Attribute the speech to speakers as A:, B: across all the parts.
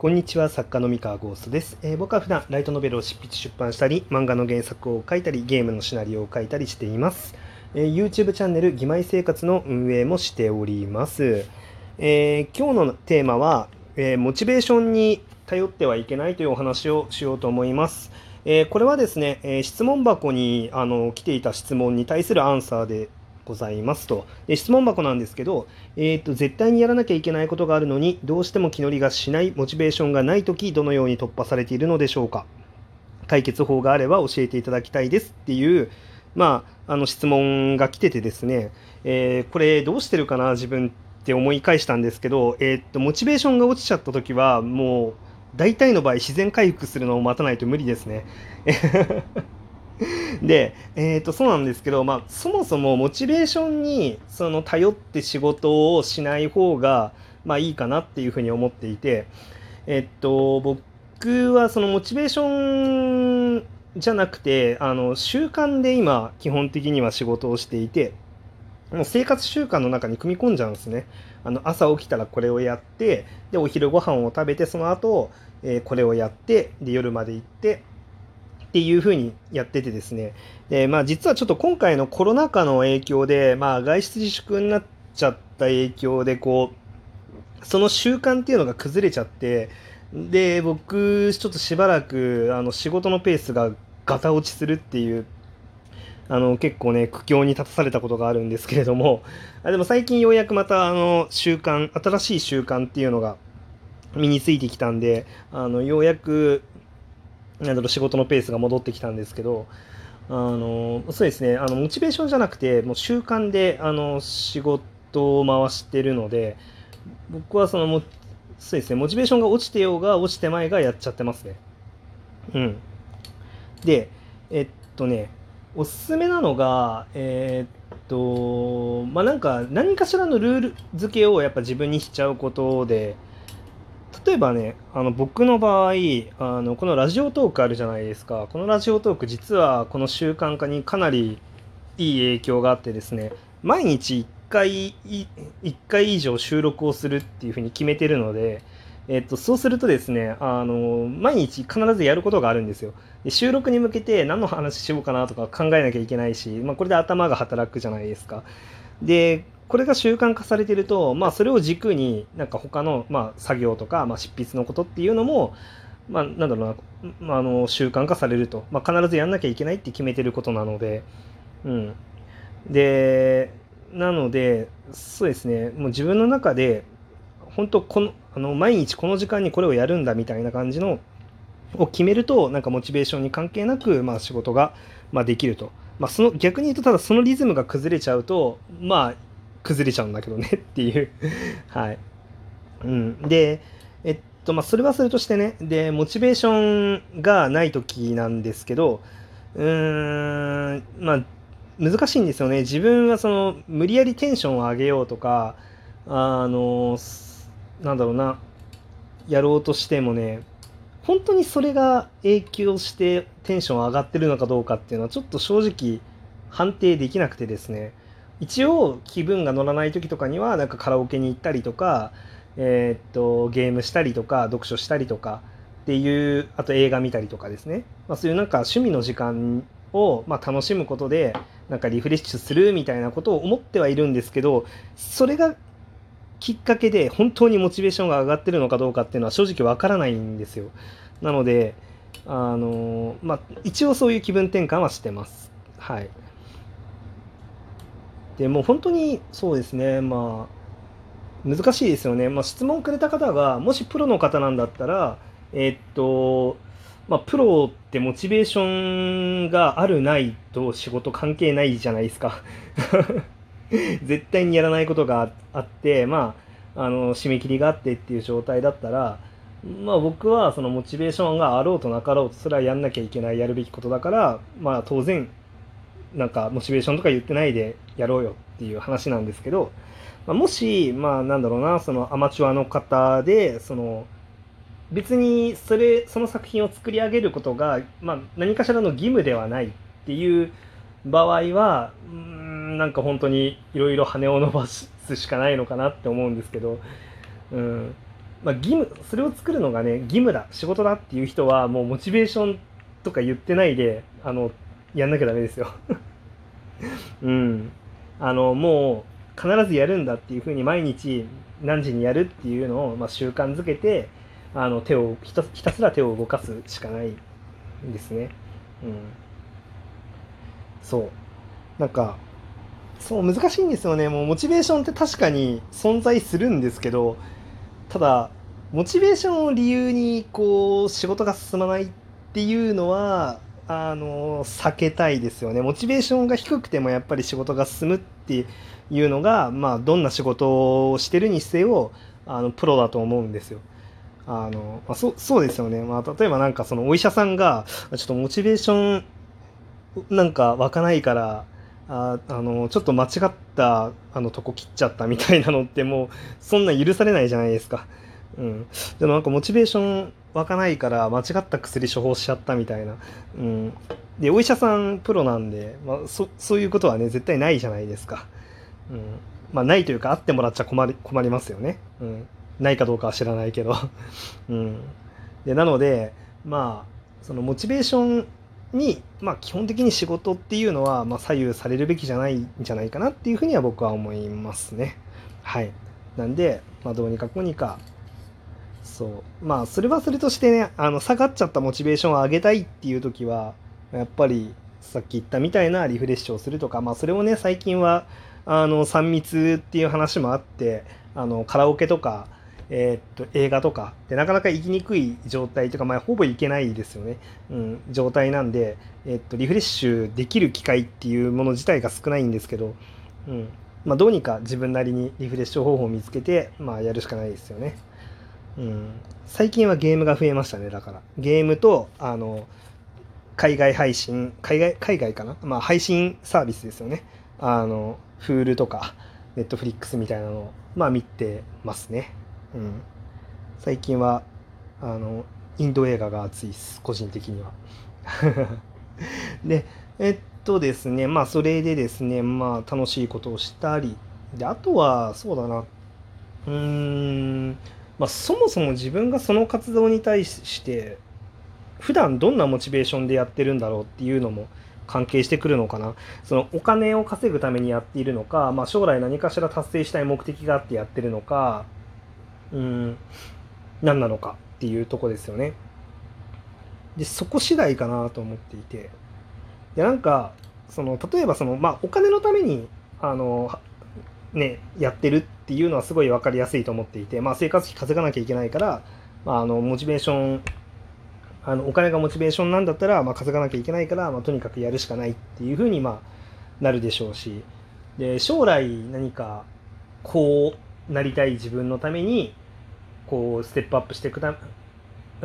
A: こんにちは、作家の三河ゴーストです、えー、僕は普段ライトノベルを執筆出版したり、漫画の原作を書いたり、ゲームのシナリオを書いたりしています。えー、YouTube チャンネル、義妹生活の運営もしております。えー、今日のテーマは、えモチベーションに頼ってはいけないというお話をしようと思います。えこれはですね、え質問箱にあの来ていた質問に対するアンサーでございますと。で質問箱なんですけど、えーと、絶対にやらなきゃいけないことがあるのに、どうしても気乗りがしない、モチベーションがないとき、どのように突破されているのでしょうか。解決法があれば教えていただきたいですっていう、まあ、あの質問が来ててですね、えー、これどうしてるかな、自分って思い返したんですけど、えー、っと、モチベーションが落ちちゃったときは、もう、大体の場合、自然回復するのを待たないと無理ですね。で、えっ、ー、と、そうなんですけど、まあ、そもそもモチベーションに、その、頼って仕事をしない方が、まあ、いいかなっていうふうに思っていて、えっと、僕はそのモチベーションじゃなくて、あの、習慣で今、基本的には仕事をしていて、もう生活習慣の中に組み込んじゃうんですね。あの朝起きたらこれをやってでお昼ご飯を食べてその後、えー、これをやってで夜まで行ってっていうふうにやっててですね、でまあ、実はちょっと今回のコロナ禍の影響で、まあ、外出自粛になっちゃった影響でこうその習慣っていうのが崩れちゃってで僕ちょっとしばらくあの仕事のペースがガタ落ちするっていうあの結構ね苦境に立たされたことがあるんですけれどもあでも最近ようやくまたあの習慣新しい習慣っていうのが身についてきたんであのようやくなんだろう仕事のペースが戻ってきたんですけどあのそうですねあのモチベーションじゃなくてもう習慣であの仕事を回してるので僕はそのもそうですねモチベーションが落ちてようが落ちてまいがやっちゃってますね。うん。でえっとねおすすめなのがえー、っとまあなんか何かしらのルール付けをやっぱ自分にしちゃうことで例えばねあの僕の場合あのこのラジオトークあるじゃないですか。このラジオトーク実はこの習慣化にかなりいい影響があってですね毎日1回1回以上収録をするっていうふうに決めてるので、えっと、そうするとですねあの毎日必ずやることがあるんですよ。で収録に向けて何の話しようかなとか考えなきゃいけないし、まあ、これで頭が働くじゃないですか。でこれが習慣化されてると、まあ、それを軸になんか他の、まあ、作業とか、まあ、執筆のことっていうのも、まあ、なんだろうな、まあ、あの習慣化されると、まあ、必ずやんなきゃいけないって決めてることなので、うん、でなのでそうですね。もう自分の中で本当このあの毎日この時間にこれをやるんだみたいな感じのを決めるとなんかモチベーションに関係なく、まあ、仕事が、まあ、できると、まあ、その逆に言うとただそのリズムが崩れちゃうとまあ崩れちゃうんだけどねっていう はい。うん。で、えっと、まあ、それはそれとしてね、で、モチベーションがない時なんですけど、うーん、まあ、難しいんですよね。自分はその、無理やりテンションを上げようとか、あの、なんだろうな、やろうとしてもね、本当にそれが影響してテンション上がってるのかどうかっていうのはちょっと正直判定できなくてですね。一応気分が乗らない時とかにはなんかカラオケに行ったりとか、えー、っとゲームしたりとか読書したりとかっていうあと映画見たりとかですね、まあ、そういうなんか趣味の時間をま楽しむことでなんかリフレッシュするみたいなことを思ってはいるんですけどそれがきっかけで本当にモチベーションが上がってるのかどうかっていうのは正直わからないんですよ。なのであのまあ一応そういう気分転換はしてます。はい。でもう本当にそうですねまあ難しいですよね、まあ、質問くれた方がもしプロの方なんだったらえ、っとまあ、プロってモチベーションがあるないと仕事関係ないじゃないですか。絶対にやらないことがあってまああの締め切りがあってっていう状態だったらまあ僕はそのモチベーションがあろうとなかろうとそれはやんなきゃいけないやるべきことだからまあ当然なんかモチベーションとか言ってないでやろうよっていう話なんですけど、まあ、もし、まあなんだろうな、そのアマチュアの方で、その、別にそれ、その作品を作り上げることが、まあ何かしらの義務ではないっていう場合は、うん、なんか本当にいろいろ羽を伸ばすしかないのかなって思うんですけど、うん。まあ、義務それを作るのがね義務だ仕事だっていう人はもうモチベーションとか言ってないであのやんなきゃダメですよ。うん。あのもう必ずやるんだっていうふうに毎日何時にやるっていうのを、まあ、習慣づけてあの手をひたひたすら手を動かすしかないんですね。うん、そう。なんかそう難しいんですよね。もうモチベーションって確かに存在するんですけどただモチベーションを理由にこう仕事が進まないっていうのはあの避けたいですよねモチベーションが低くてもやっぱり仕事が進むっていうのが、まあ、どんな仕事をしてるにせよあのプロだと思うんですよ。あのまあ、そそうですよね、まあ、例えばなんかそのお医者さんがちょっとモチベーションなんか湧かないからああのちょっと間違ったあのとこ切っちゃったみたいなのってもうそんな許されないじゃないですか。うん、でもなんかモチベーション湧かないから間違った薬処方しちゃったみたいな。うん、でお医者さんプロなんで、まあ、そそういうことはね絶対ないじゃないですか。うんまあ、ないというかあってもらっちゃ困り困りますよね。うん、ないかどうかは知らないけど。うん、でなのでまあそのモチベーションに、まあ、基本的に仕事っていうのは、まあ、左右されるべきじゃないんじゃないかなっていうふうには僕は思いますね。はい。なんで、まあ、どうにかこうにか、そう。まあ、それはそれとしてね、あの、下がっちゃったモチベーションを上げたいっていう時は、やっぱり、さっき言ったみたいなリフレッシュをするとか、まあ、それをね、最近は、あの、3密っていう話もあって、あの、カラオケとか、えー、っと映画とかでなかなか行きにくい状態とか、まあ、ほぼ行けないですよね、うん、状態なんで、えー、っとリフレッシュできる機会っていうもの自体が少ないんですけど、うんまあ、どうにか自分なりにリフレッシュ方法を見つけて、まあ、やるしかないですよね、最近はゲームが増えましたねだから。ゲームとあの海外配信海外海外かな、まあ、配信サービスですよね。あのフールとかネットフリックスみたいなのをまあ見てますね。うん、最近はあのインド映画が熱いです。個人的には。でえっとですねまあそれでですねまあ楽しいことをしたり。であとはそうだな。うーん。まあそもそも自分がその活動に対して普段どんなモチベーションでやってるんだろうっていうのも関係してくるのかなそのお金を稼ぐためにやっているのか、まあ、将来何かしら達成したい目的があってやってるのかうん何なのかっていうとこですよね。でそこ次第かなと思っていてでなんかその例えばその、まあ、お金のためにあの、ね、やってるっていうのはすごい分かりやすいと思っていて、まあ、生活費稼がなきゃいけないから、まあ、あのモチベーションあのお金がモチベーションなんだったら、まあ、稼がなきゃいけないから、まあ、とにかくやるしかないっていうふうに、まあ、なるでしょうしで将来何かこうなりたい自分のためにこうステップアップしていくた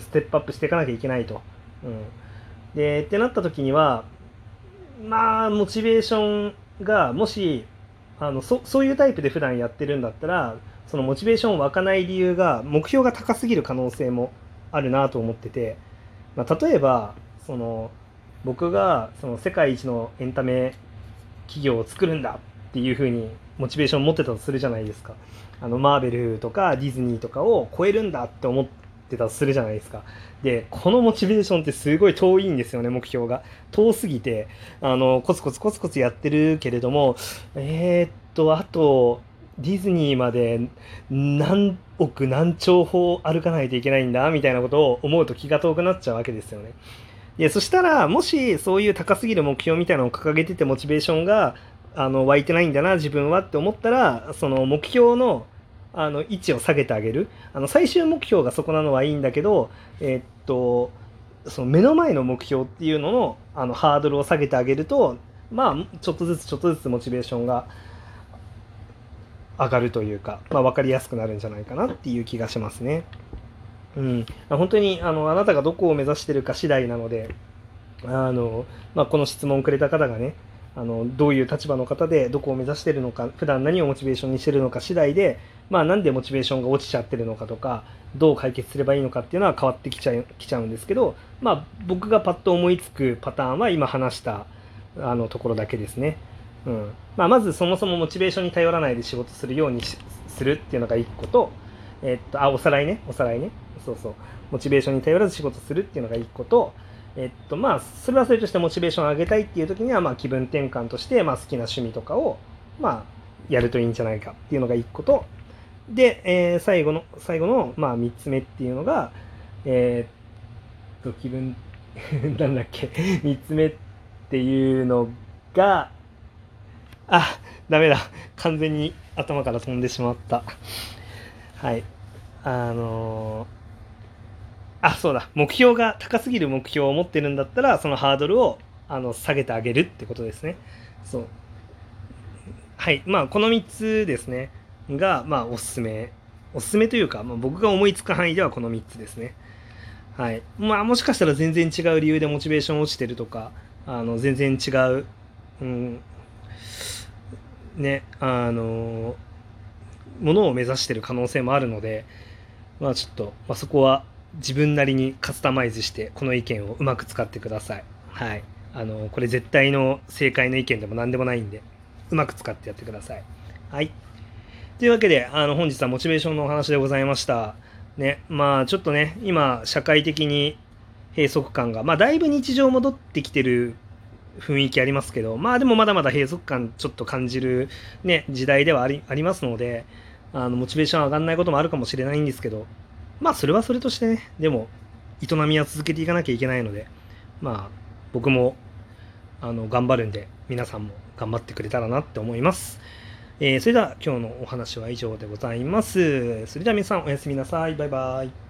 A: ステップアップしていかなきゃいけないと。うん、でってなった時にはまあモチベーションがもしあのそそういうタイプで普段やってるんだったらそのモチベーション湧かない理由が目標が高すぎる可能性もあるなと思ってて、まあ、例えばその僕がその世界一のエンタメ企業を作るんだっていうふうにモチベーション持ってたとするじゃないですか。あのマーベルとかディズニーとかを超えるんだって思ってたとするじゃないですか。でこのモチベーションってすごい遠いんですよね目標が。遠すぎてあのコツコツコツコツやってるけれどもえー、っとあとディズニーまで何億何兆歩歩かないといけないんだみたいなことを思うと気が遠くなっちゃうわけですよね。いやそしたらもしそういう高すぎる目標みたいなのを掲げててモチベーションがあの湧いてないんだな自分はって思ったらその目標のあの位置を下げてあげるあの最終目標がそこなのはいいんだけど、えー、っとその目の前の目標っていうののあのハードルを下げてあげるとまあちょっとずつちょっとずつモチベーションが上がるというか、まあ、分かりやすくなるんじゃないかなっていう気がしますね。うん、本当にあのあなたがどこを目指してるか次第なのであの、まあ、この質問をくれた方がねあのどういう立場の方でどこを目指してるのか普段何をモチベーションにしてるのか次第で、まあ、なんでモチベーションが落ちちゃってるのかとかどう解決すればいいのかっていうのは変わってきちゃうきちゃうんですけど、まあ、僕がパッと思いつくパターンは今話したあのところだけですね。うんまあ、まずそもそもモチベーションに頼らないで仕事するようにするっていうのが1個と、えっと、あ、おさらいね、おさらいね。そうそう。モチベーションに頼らず仕事するっていうのが一個と、えっと、まあ、それはそれとしてモチベーションを上げたいっていう時には、まあ、気分転換として、まあ、好きな趣味とかを、まあ、やるといいんじゃないかっていうのが一個と、で、えー、最後の、最後の、まあ、三つ目っていうのが、えー、っと、気分、なんだっけ、三つ目っていうのが、あ、ダメだ。完全に頭から飛んでしまった。はい。あのー、あ、そうだ。目標が高すぎる目標を持ってるんだったら、そのハードルをあの下げてあげるってことですね。そう。はい。まあ、この3つですね。が、まあ、おすすめ。おすすめというか、まあ、僕が思いつく範囲ではこの3つですね。はい。まあ、もしかしたら全然違う理由でモチベーション落ちてるとか、あの、全然違う、うん、ね、あの、ものを目指してる可能性もあるので、まあちょっと、まあ、そこは自分なりにカスタマイズしてこの意見をうまく使ってください。はい。あの、これ絶対の正解の意見でも何でもないんで、うまく使ってやってください。はい。というわけで、あの、本日はモチベーションのお話でございました。ね、まあちょっとね、今、社会的に閉塞感が、まあだいぶ日常戻ってきてる雰囲気ありますけど、まあでもまだまだ閉塞感ちょっと感じるね、時代ではありありますので、あの、モチベーション上がんないこともあるかもしれないんですけど、まあそれはそれとしてね、でも、営みは続けていかなきゃいけないので、まあ僕も、あの、頑張るんで、皆さんも頑張ってくれたらなって思います。えー、それでは今日のお話は以上でございます。それでは皆さんおやすみなさい。バイバイ。